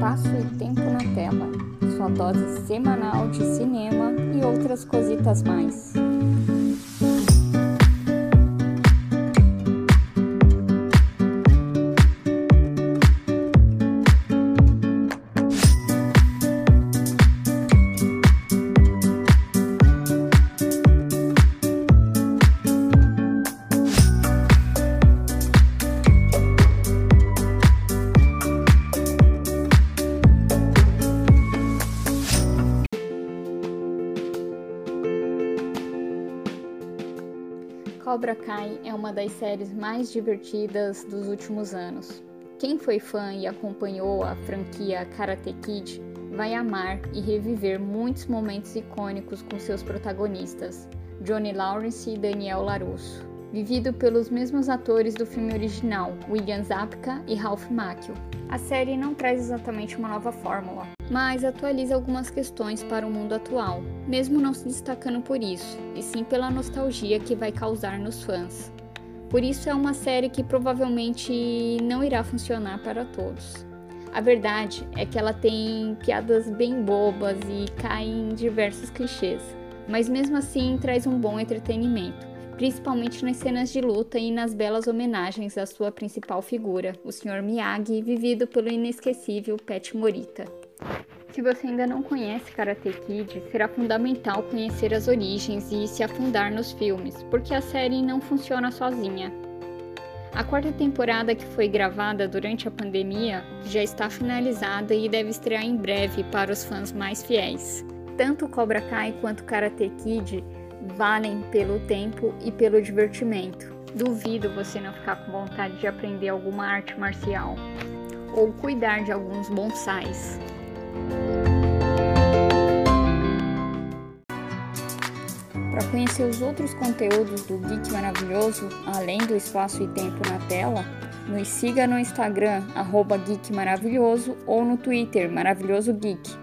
Espaço e Tempo na Tela, sua dose semanal de cinema e outras cositas mais. Cobra Kai é uma das séries mais divertidas dos últimos anos. Quem foi fã e acompanhou a franquia Karate Kid vai amar e reviver muitos momentos icônicos com seus protagonistas, Johnny Lawrence e Daniel LaRusso, vivido pelos mesmos atores do filme original, William Zabka e Ralph Macchio. A série não traz exatamente uma nova fórmula, mas atualiza algumas questões para o mundo atual, mesmo não se destacando por isso, e sim pela nostalgia que vai causar nos fãs. Por isso é uma série que provavelmente não irá funcionar para todos. A verdade é que ela tem piadas bem bobas e cai em diversos clichês, mas mesmo assim traz um bom entretenimento, principalmente nas cenas de luta e nas belas homenagens à sua principal figura, o Sr. Miyagi, vivido pelo inesquecível Pat Morita. Se você ainda não conhece Karate Kid, será fundamental conhecer as origens e se afundar nos filmes, porque a série não funciona sozinha. A quarta temporada, que foi gravada durante a pandemia, já está finalizada e deve estrear em breve para os fãs mais fiéis. Tanto Cobra Kai quanto Karate Kid valem pelo tempo e pelo divertimento. Duvido você não ficar com vontade de aprender alguma arte marcial ou cuidar de alguns bonsais. Para conhecer os outros conteúdos do Geek Maravilhoso, além do espaço e tempo na tela, nos siga no Instagram, arroba Geek Maravilhoso, ou no Twitter, Maravilhoso Geek.